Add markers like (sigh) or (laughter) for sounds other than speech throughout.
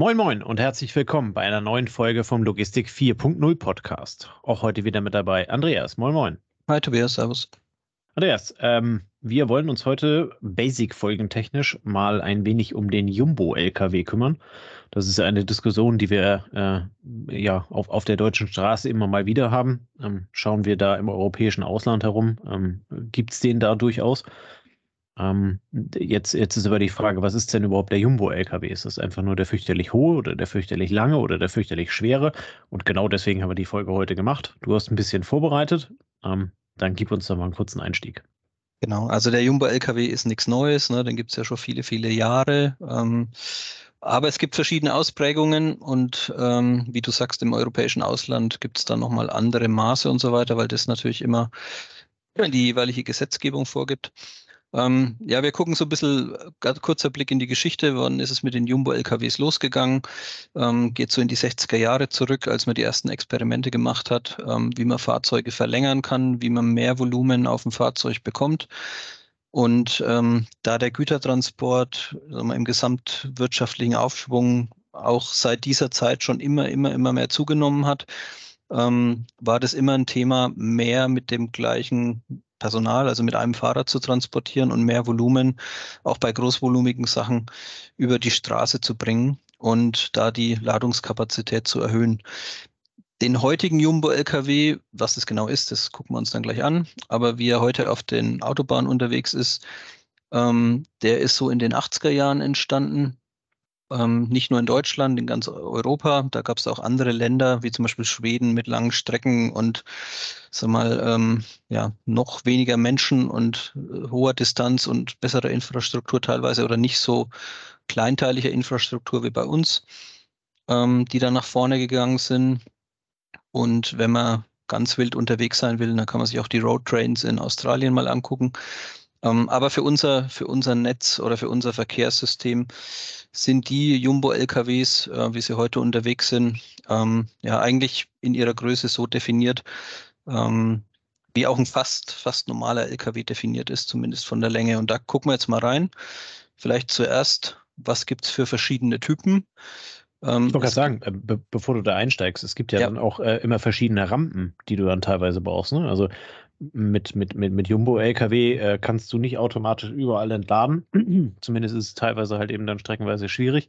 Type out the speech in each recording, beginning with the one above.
Moin Moin und herzlich willkommen bei einer neuen Folge vom Logistik 4.0 Podcast. Auch heute wieder mit dabei Andreas. Moin Moin. Hi Tobias, Servus. Andreas, ähm, wir wollen uns heute Basic-folgentechnisch mal ein wenig um den Jumbo-LKW kümmern. Das ist eine Diskussion, die wir äh, ja auf, auf der deutschen Straße immer mal wieder haben. Ähm, schauen wir da im europäischen Ausland herum, ähm, gibt es den da durchaus? Ähm, jetzt, jetzt ist aber die Frage, was ist denn überhaupt der Jumbo-LKW? Ist das einfach nur der fürchterlich hohe oder der fürchterlich lange oder der fürchterlich schwere? Und genau deswegen haben wir die Folge heute gemacht. Du hast ein bisschen vorbereitet. Ähm, dann gib uns da mal einen kurzen Einstieg. Genau, also der Jumbo-LKW ist nichts Neues, ne? den gibt es ja schon viele, viele Jahre. Ähm, aber es gibt verschiedene Ausprägungen und ähm, wie du sagst, im europäischen Ausland gibt es da nochmal andere Maße und so weiter, weil das natürlich immer die jeweilige Gesetzgebung vorgibt. Ähm, ja, wir gucken so ein bisschen, äh, ganz kurzer Blick in die Geschichte. Wann ist es mit den Jumbo-LKWs losgegangen? Ähm, geht so in die 60er Jahre zurück, als man die ersten Experimente gemacht hat, ähm, wie man Fahrzeuge verlängern kann, wie man mehr Volumen auf dem Fahrzeug bekommt. Und ähm, da der Gütertransport wir, im gesamtwirtschaftlichen Aufschwung auch seit dieser Zeit schon immer, immer, immer mehr zugenommen hat, ähm, war das immer ein Thema, mehr mit dem gleichen Personal, also mit einem Fahrer zu transportieren und mehr Volumen auch bei großvolumigen Sachen über die Straße zu bringen und da die Ladungskapazität zu erhöhen. Den heutigen Jumbo-LKW, was das genau ist, das gucken wir uns dann gleich an. Aber wie er heute auf den Autobahnen unterwegs ist, ähm, der ist so in den 80er Jahren entstanden ähm, nicht nur in Deutschland, in ganz Europa. Da gab es auch andere Länder, wie zum Beispiel Schweden mit langen Strecken und sag mal, ähm, ja, noch weniger Menschen und äh, hoher Distanz und besserer Infrastruktur teilweise oder nicht so kleinteiliger Infrastruktur wie bei uns, ähm, die da nach vorne gegangen sind. Und wenn man ganz wild unterwegs sein will, dann kann man sich auch die Road Trains in Australien mal angucken. Ähm, aber für unser, für unser Netz oder für unser Verkehrssystem sind die Jumbo-LKWs, äh, wie sie heute unterwegs sind, ähm, ja eigentlich in ihrer Größe so definiert, ähm, wie auch ein fast, fast normaler LKW definiert ist, zumindest von der Länge. Und da gucken wir jetzt mal rein. Vielleicht zuerst, was gibt es für verschiedene Typen? Ähm, ich wollte gerade sagen, äh, be bevor du da einsteigst, es gibt ja, ja. dann auch äh, immer verschiedene Rampen, die du dann teilweise brauchst. Ne? Also mit, mit, mit, mit Jumbo-LKW äh, kannst du nicht automatisch überall entladen. (clears throat) Zumindest ist es teilweise halt eben dann streckenweise schwierig.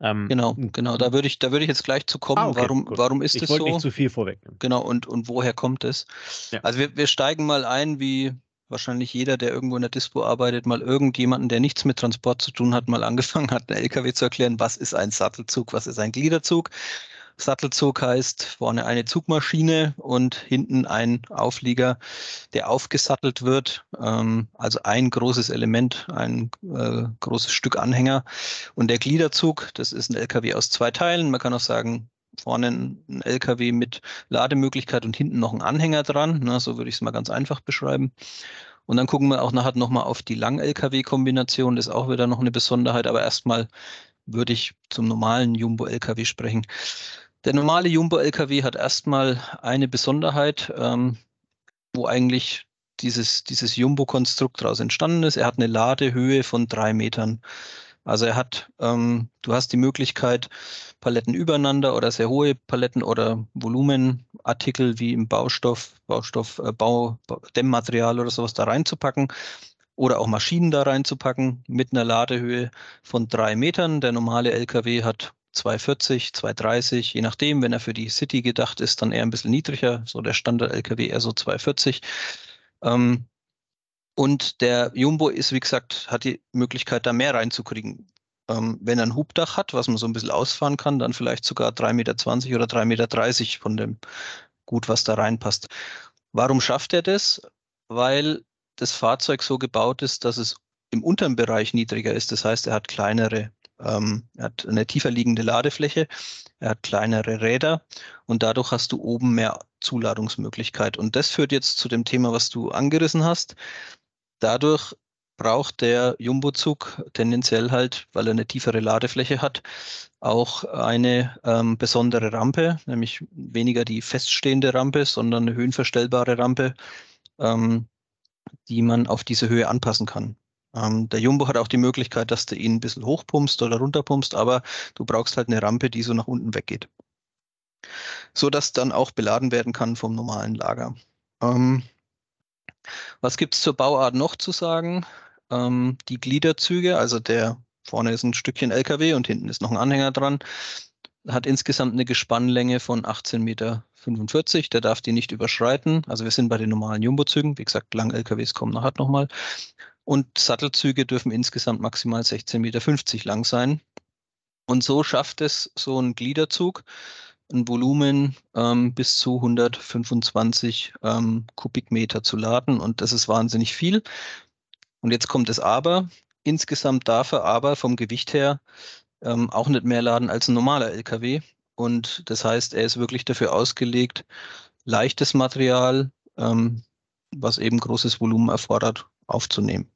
Ähm, genau, genau. Da würde ich, da würde ich jetzt gleich zu kommen. Ah, okay, warum, warum ist es so? Ich wollte nicht zu viel vorwegnehmen. Genau. Und, und woher kommt es? Ja. Also wir, wir steigen mal ein, wie wahrscheinlich jeder, der irgendwo in der Dispo arbeitet, mal irgendjemanden, der nichts mit Transport zu tun hat, mal angefangen hat, einen LKW zu erklären, was ist ein Sattelzug, was ist ein Gliederzug. Sattelzug heißt vorne eine Zugmaschine und hinten ein Auflieger, der aufgesattelt wird. Ähm, also ein großes Element, ein äh, großes Stück Anhänger. Und der Gliederzug, das ist ein LKW aus zwei Teilen. Man kann auch sagen, vorne ein LKW mit Lademöglichkeit und hinten noch ein Anhänger dran. Na, so würde ich es mal ganz einfach beschreiben. Und dann gucken wir auch nachher nochmal auf die Lang-LKW-Kombination. Das ist auch wieder noch eine Besonderheit. Aber erstmal würde ich zum normalen Jumbo-LKW sprechen. Der normale Jumbo-LKW hat erstmal eine Besonderheit, ähm, wo eigentlich dieses, dieses Jumbo-Konstrukt daraus entstanden ist. Er hat eine Ladehöhe von drei Metern. Also er hat, ähm, du hast die Möglichkeit, Paletten übereinander oder sehr hohe Paletten oder Volumenartikel wie im Baustoff, Baustoff, äh, Bau, Dämmmaterial oder sowas da reinzupacken oder auch Maschinen da reinzupacken mit einer Ladehöhe von drei Metern. Der normale LKW hat 240, 230, je nachdem, wenn er für die City gedacht ist, dann eher ein bisschen niedriger, so der Standard-LKW eher so 240. Ähm, und der Jumbo ist, wie gesagt, hat die Möglichkeit, da mehr reinzukriegen. Ähm, wenn er ein Hubdach hat, was man so ein bisschen ausfahren kann, dann vielleicht sogar 3,20 Meter oder 3,30 Meter von dem Gut, was da reinpasst. Warum schafft er das? Weil das Fahrzeug so gebaut ist, dass es im unteren Bereich niedriger ist. Das heißt, er hat kleinere ähm, er hat eine tiefer liegende Ladefläche, er hat kleinere Räder und dadurch hast du oben mehr Zuladungsmöglichkeit. Und das führt jetzt zu dem Thema, was du angerissen hast. Dadurch braucht der Jumbo-Zug tendenziell halt, weil er eine tiefere Ladefläche hat, auch eine ähm, besondere Rampe, nämlich weniger die feststehende Rampe, sondern eine höhenverstellbare Rampe, ähm, die man auf diese Höhe anpassen kann. Ähm, der Jumbo hat auch die Möglichkeit, dass du ihn ein bisschen hochpumpst oder runterpumpst, aber du brauchst halt eine Rampe, die so nach unten weggeht. So dass dann auch beladen werden kann vom normalen Lager. Ähm, was gibt es zur Bauart noch zu sagen? Ähm, die Gliederzüge, also der vorne ist ein Stückchen LKW und hinten ist noch ein Anhänger dran, hat insgesamt eine Gespannlänge von 18,45 Meter. Der darf die nicht überschreiten. Also wir sind bei den normalen Jumbo-Zügen. Wie gesagt, Lang-LKWs kommen nachher nochmal. Und Sattelzüge dürfen insgesamt maximal 16,50 Meter lang sein. Und so schafft es so ein Gliederzug ein Volumen ähm, bis zu 125 ähm, Kubikmeter zu laden. Und das ist wahnsinnig viel. Und jetzt kommt es aber. Insgesamt darf er aber vom Gewicht her ähm, auch nicht mehr laden als ein normaler LKW. Und das heißt, er ist wirklich dafür ausgelegt, leichtes Material, ähm, was eben großes Volumen erfordert, aufzunehmen.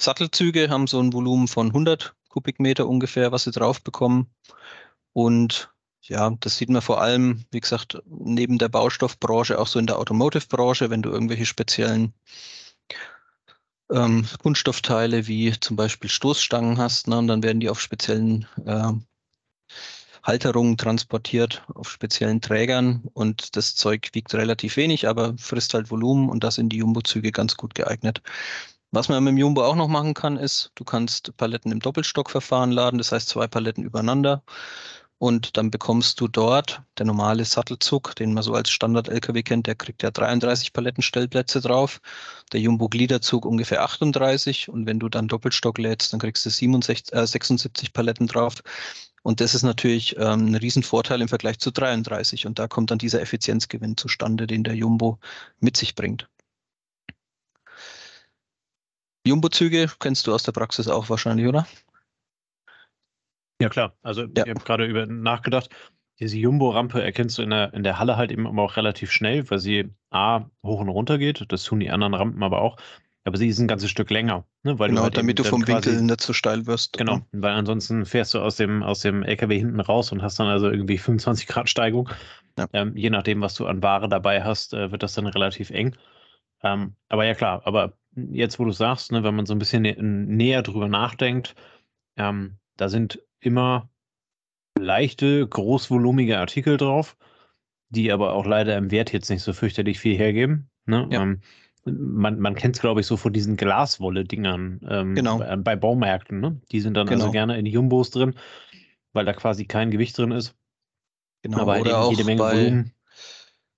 Sattelzüge haben so ein Volumen von 100 Kubikmeter ungefähr, was sie drauf bekommen. Und ja, das sieht man vor allem, wie gesagt, neben der Baustoffbranche, auch so in der Automotive-Branche, wenn du irgendwelche speziellen ähm, Kunststoffteile wie zum Beispiel Stoßstangen hast, ne, und dann werden die auf speziellen äh, Halterungen transportiert, auf speziellen Trägern und das Zeug wiegt relativ wenig, aber frisst halt Volumen und das sind die Jumbo-Züge ganz gut geeignet. Was man mit dem Jumbo auch noch machen kann, ist, du kannst Paletten im Doppelstockverfahren laden, das heißt zwei Paletten übereinander. Und dann bekommst du dort, der normale Sattelzug, den man so als Standard-LKW kennt, der kriegt ja 33 Palettenstellplätze drauf. Der Jumbo-Gliederzug ungefähr 38. Und wenn du dann Doppelstock lädst, dann kriegst du 67, äh, 76 Paletten drauf. Und das ist natürlich ähm, ein Riesenvorteil im Vergleich zu 33. Und da kommt dann dieser Effizienzgewinn zustande, den der Jumbo mit sich bringt. Jumbo-Züge kennst du aus der Praxis auch wahrscheinlich, oder? Ja, klar. Also ja. ich habe gerade über nachgedacht. Diese Jumbo-Rampe erkennst du in der, in der Halle halt eben aber auch relativ schnell, weil sie A, hoch und runter geht. Das tun die anderen Rampen aber auch. Aber sie ist ein ganzes Stück länger. Ne? Weil genau, du halt damit du vom quasi, Winkel nicht so steil wirst. Genau, weil ansonsten fährst du aus dem, aus dem LKW hinten raus und hast dann also irgendwie 25 Grad Steigung. Ja. Ähm, je nachdem, was du an Ware dabei hast, äh, wird das dann relativ eng. Ähm, aber ja klar, aber jetzt, wo du sagst, ne, wenn man so ein bisschen nä näher drüber nachdenkt, ähm, da sind immer leichte, großvolumige Artikel drauf, die aber auch leider im Wert jetzt nicht so fürchterlich viel hergeben. Ne? Ja. Ähm, man, man kennt es, glaube ich, so von diesen Glaswolle-Dingern ähm, genau. bei, bei, Baumärkten. Ne? Die sind dann also genau. also gerne in Jumbos drin, weil da quasi kein Gewicht drin ist. Genau, aber oder auch jede Menge bei, Volumen.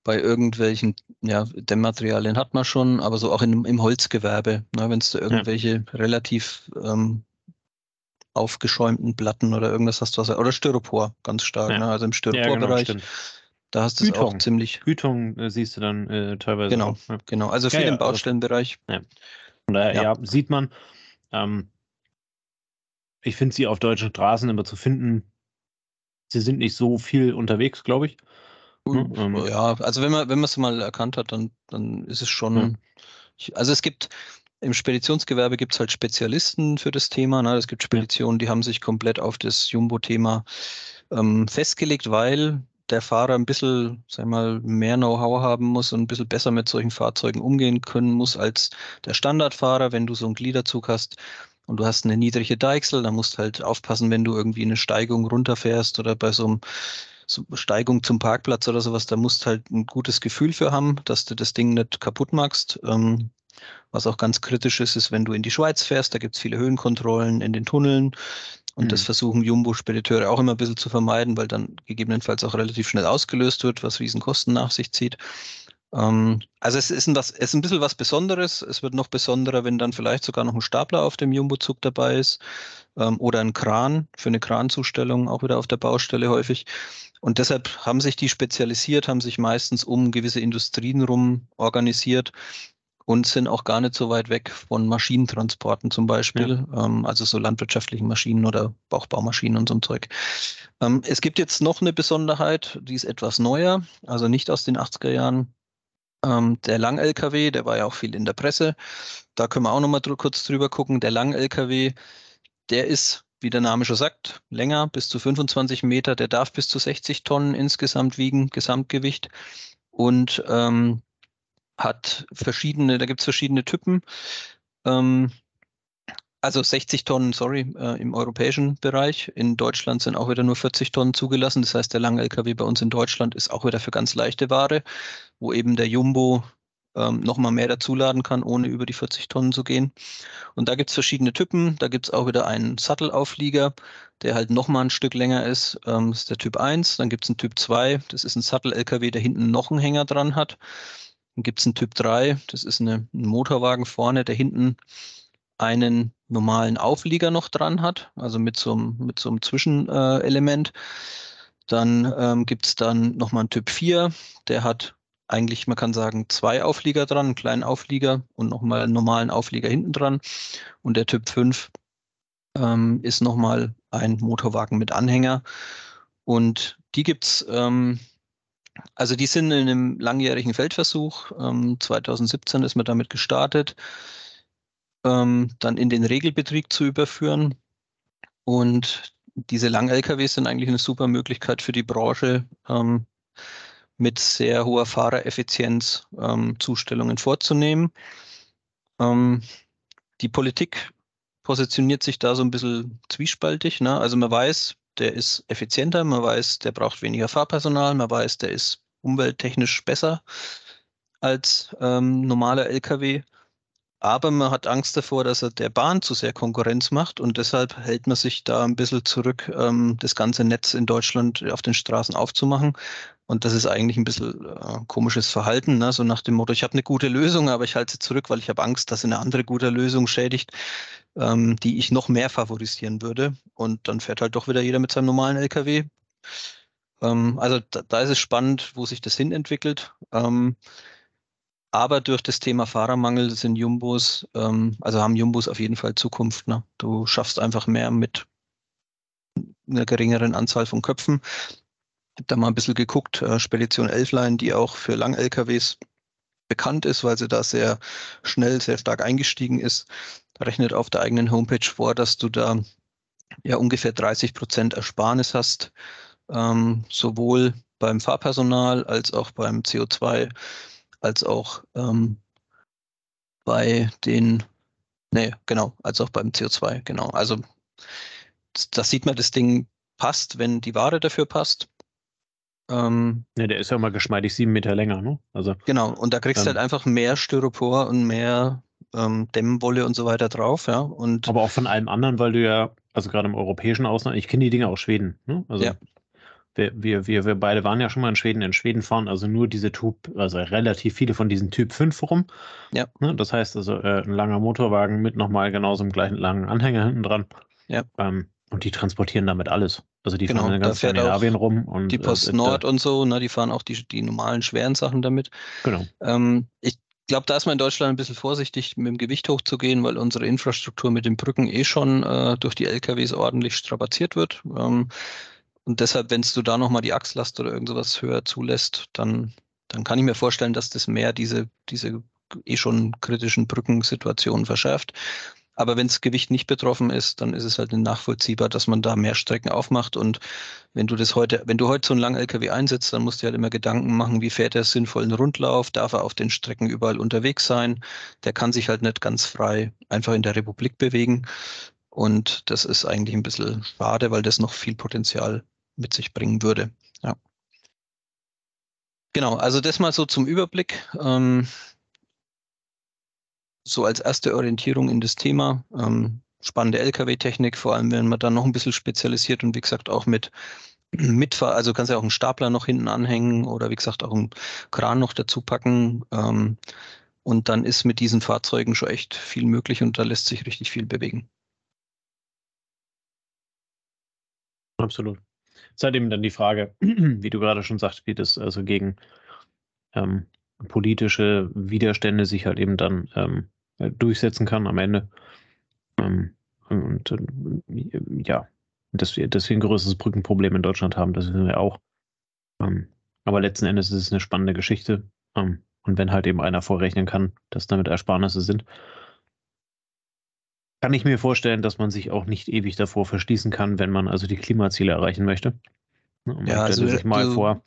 Bei irgendwelchen, ja, Dämmmaterialien hat man schon, aber so auch in, im Holzgewerbe, ne, wenn es da irgendwelche ja. relativ ähm, aufgeschäumten Platten oder irgendwas hast du was, oder Styropor, ganz stark, ja. ne? also im Styroporbereich. Ja, genau, da hast du es auch ziemlich. Gütung äh, siehst du dann äh, teilweise. Genau, auch, ja. genau. Also viel im also Baustellenbereich. Also, Von daher, ja. sieht man. Ähm, ich finde sie auf deutschen Straßen immer zu finden. Sie sind nicht so viel unterwegs, glaube ich. Hm, ähm, ja, also wenn man wenn man es mal erkannt hat, dann dann ist es schon. Ich, also es gibt im Speditionsgewerbe gibt es halt Spezialisten für das Thema. Ne? Es gibt Speditionen, die haben sich komplett auf das Jumbo-Thema ähm, festgelegt, weil der Fahrer ein bisschen, sag mal, mehr Know-how haben muss und ein bisschen besser mit solchen Fahrzeugen umgehen können muss als der Standardfahrer, wenn du so einen Gliederzug hast und du hast eine niedrige Deichsel, dann musst du halt aufpassen, wenn du irgendwie eine Steigung runterfährst oder bei so einem Steigung zum Parkplatz oder sowas, da musst du halt ein gutes Gefühl für haben, dass du das Ding nicht kaputt machst. Ähm, was auch ganz kritisch ist, ist, wenn du in die Schweiz fährst, da gibt es viele Höhenkontrollen in den Tunneln. Und mhm. das versuchen Jumbo-Spediteure auch immer ein bisschen zu vermeiden, weil dann gegebenenfalls auch relativ schnell ausgelöst wird, was Riesenkosten nach sich zieht. Ähm, also es ist, ein, was, es ist ein bisschen was Besonderes. Es wird noch besonderer, wenn dann vielleicht sogar noch ein Stapler auf dem Jumbo-Zug dabei ist ähm, oder ein Kran für eine Kranzustellung, auch wieder auf der Baustelle häufig. Und deshalb haben sich die spezialisiert, haben sich meistens um gewisse Industrien rum organisiert, und sind auch gar nicht so weit weg von Maschinentransporten zum Beispiel, ja. ähm, also so landwirtschaftlichen Maschinen oder auch Baumaschinen und so ein Zeug. Ähm, es gibt jetzt noch eine Besonderheit, die ist etwas neuer, also nicht aus den 80er Jahren. Ähm, der Lang-LKW, der war ja auch viel in der Presse. Da können wir auch noch mal dr kurz drüber gucken. Der Lang-LKW, der ist wie der Name schon sagt, länger, bis zu 25 Meter. Der darf bis zu 60 Tonnen insgesamt wiegen, Gesamtgewicht. Und ähm, hat verschiedene, da gibt es verschiedene Typen. Ähm, Also 60 Tonnen, sorry, äh, im europäischen Bereich. In Deutschland sind auch wieder nur 40 Tonnen zugelassen. Das heißt, der lange LKW bei uns in Deutschland ist auch wieder für ganz leichte Ware, wo eben der Jumbo ähm, nochmal mehr dazuladen kann, ohne über die 40 Tonnen zu gehen. Und da gibt es verschiedene Typen. Da gibt es auch wieder einen Sattelauflieger, der halt nochmal ein Stück länger ist. Ähm, das ist der Typ 1. Dann gibt es einen Typ 2. Das ist ein Sattel-LKW, der hinten noch einen Hänger dran hat. Dann gibt es einen Typ 3. Das ist eine, ein Motorwagen vorne, der hinten einen normalen Auflieger noch dran hat, also mit so einem, mit so einem Zwischenelement. Äh, dann ähm, gibt es dann nochmal einen Typ 4, der hat eigentlich, man kann sagen, zwei Auflieger dran, einen kleinen Auflieger und nochmal einen normalen Auflieger hinten dran. Und der Typ 5 ähm, ist nochmal ein Motorwagen mit Anhänger. Und die gibt es, ähm, also die sind in einem langjährigen Feldversuch. Ähm, 2017 ist man damit gestartet, ähm, dann in den Regelbetrieb zu überführen. Und diese Lang-LKWs sind eigentlich eine super Möglichkeit für die Branche, ähm, mit sehr hoher Fahrereffizienz ähm, Zustellungen vorzunehmen. Ähm, die Politik positioniert sich da so ein bisschen zwiespaltig. Ne? Also man weiß, der ist effizienter, man weiß, der braucht weniger Fahrpersonal, man weiß, der ist umwelttechnisch besser als ähm, normaler Lkw. Aber man hat Angst davor, dass er der Bahn zu sehr Konkurrenz macht und deshalb hält man sich da ein bisschen zurück, ähm, das ganze Netz in Deutschland auf den Straßen aufzumachen. Und das ist eigentlich ein bisschen äh, komisches Verhalten, ne? so nach dem Motto, ich habe eine gute Lösung, aber ich halte sie zurück, weil ich habe Angst, dass eine andere gute Lösung schädigt, ähm, die ich noch mehr favorisieren würde. Und dann fährt halt doch wieder jeder mit seinem normalen LKW. Ähm, also da, da, ist es spannend, wo sich das hin entwickelt. Aber durch das Thema Fahrermangel sind Jumbos, ähm, also haben Jumbos auf jeden Fall Zukunft. Ne? Du schaffst einfach mehr mit einer geringeren Anzahl von Köpfen. Ich habe da mal ein bisschen geguckt, äh, Spedition Elfline, die auch für Lang-LKWs bekannt ist, weil sie da sehr schnell, sehr stark eingestiegen ist, rechnet auf der eigenen Homepage vor, dass du da ja ungefähr 30 Prozent Ersparnis hast, ähm, sowohl beim Fahrpersonal als auch beim CO2 als auch ähm, bei den, nee, genau, als auch beim CO2, genau. Also das sieht man, das Ding passt, wenn die Ware dafür passt. Ähm, ja, der ist ja mal geschmeidig sieben Meter länger, ne? Also, genau, und da kriegst du halt einfach mehr Styropor und mehr ähm, Dämmwolle und so weiter drauf, ja. Und aber auch von allem anderen, weil du ja, also gerade im europäischen Ausland, ich kenne die Dinge aus Schweden, ne? Also ja wir, wir, wir, wir beide waren ja schon mal in Schweden. In Schweden fahren also nur diese Typ, also relativ viele von diesen Typ 5 rum. Ja. Ne, das heißt also äh, ein langer Motorwagen mit nochmal genauso einem gleichen langen Anhänger hinten dran. Ja. Ähm, und die transportieren damit alles. Also die genau, fahren in ganz Skandinavien rum. Und, die Post äh, Nord und so, ne, die fahren auch die, die normalen schweren Sachen damit. Genau. Ähm, ich glaube, da ist man in Deutschland ein bisschen vorsichtig, mit dem Gewicht hochzugehen, weil unsere Infrastruktur mit den Brücken eh schon äh, durch die LKWs ordentlich strapaziert wird. Ähm, und deshalb, wenn du da nochmal die Achslast oder irgend sowas höher zulässt, dann, dann kann ich mir vorstellen, dass das mehr diese, diese eh schon kritischen Brückensituationen verschärft. Aber wenn das Gewicht nicht betroffen ist, dann ist es halt nachvollziehbar, dass man da mehr Strecken aufmacht. Und wenn du das heute, wenn du heute so einen langen LKW einsetzt, dann musst du halt immer Gedanken machen, wie fährt er sinnvollen Rundlauf, darf er auf den Strecken überall unterwegs sein. Der kann sich halt nicht ganz frei einfach in der Republik bewegen. Und das ist eigentlich ein bisschen schade, weil das noch viel Potenzial mit sich bringen würde. Ja. Genau, also das mal so zum Überblick. Ähm, so als erste Orientierung in das Thema. Ähm, spannende Lkw-Technik, vor allem wenn man dann noch ein bisschen spezialisiert und wie gesagt auch mit Mitfahr, also kannst ja auch einen Stapler noch hinten anhängen oder wie gesagt auch einen Kran noch dazu packen. Ähm, und dann ist mit diesen Fahrzeugen schon echt viel möglich und da lässt sich richtig viel bewegen. Absolut. Ist halt eben dann die Frage, (clears throat) wie du gerade schon sagst, wie das also gegen ähm, politische Widerstände sich halt eben dann ähm, durchsetzen kann am Ende. Ähm, und äh, ja, dass wir, dass wir ein größeres Brückenproblem in Deutschland haben, das wissen wir auch. Ähm, aber letzten Endes ist es eine spannende Geschichte. Ähm, und wenn halt eben einer vorrechnen kann, dass damit Ersparnisse sind, kann ich mir vorstellen, dass man sich auch nicht ewig davor verschließen kann, wenn man also die Klimaziele erreichen möchte. Ne, man ja, also sich mal du, vor,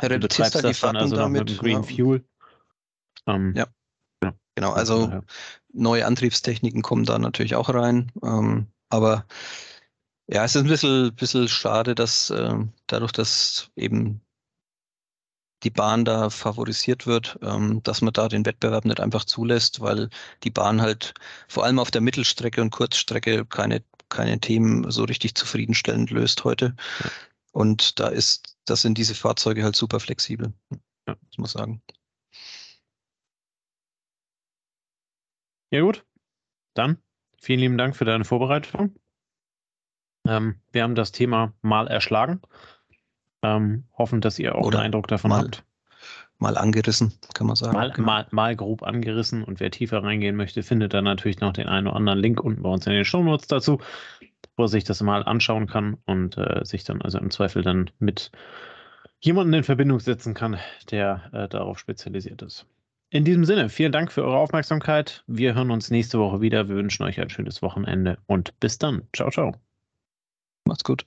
du betreibst das dann also damit, mit Green ja. Fuel. Ähm, ja. ja. Genau, also ja. neue Antriebstechniken kommen da natürlich auch rein. Ähm, aber ja, es ist ein bisschen, bisschen schade, dass äh, dadurch, dass eben die Bahn da favorisiert wird, ähm, dass man da den Wettbewerb nicht einfach zulässt, weil die Bahn halt vor allem auf der Mittelstrecke und Kurzstrecke keine, keine Themen so richtig zufriedenstellend löst heute. Ja. Und da ist, das sind diese Fahrzeuge halt super flexibel. Ja. Ich muss sagen. Ja, gut. Dann vielen lieben Dank für deine Vorbereitung. Ähm, wir haben das Thema mal erschlagen. Ähm, hoffen, dass ihr auch Oder einen Eindruck davon mal, habt. Mal angerissen, kann man sagen. Mal, genau. mal, mal grob angerissen und wer tiefer reingehen möchte, findet dann natürlich noch den einen oder anderen Link unten bei uns in den Shownotes dazu, wo er sich das mal anschauen kann und äh, sich dann also im Zweifel dann mit jemandem in Verbindung setzen kann, der äh, darauf spezialisiert ist. In diesem Sinne, vielen Dank für eure Aufmerksamkeit. Wir hören uns nächste Woche wieder. Wir wünschen euch ein schönes Wochenende und bis dann. Ciao, ciao. Macht's gut.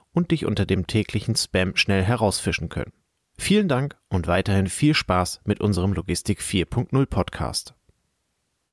und dich unter dem täglichen Spam schnell herausfischen können. Vielen Dank und weiterhin viel Spaß mit unserem Logistik 4.0 Podcast.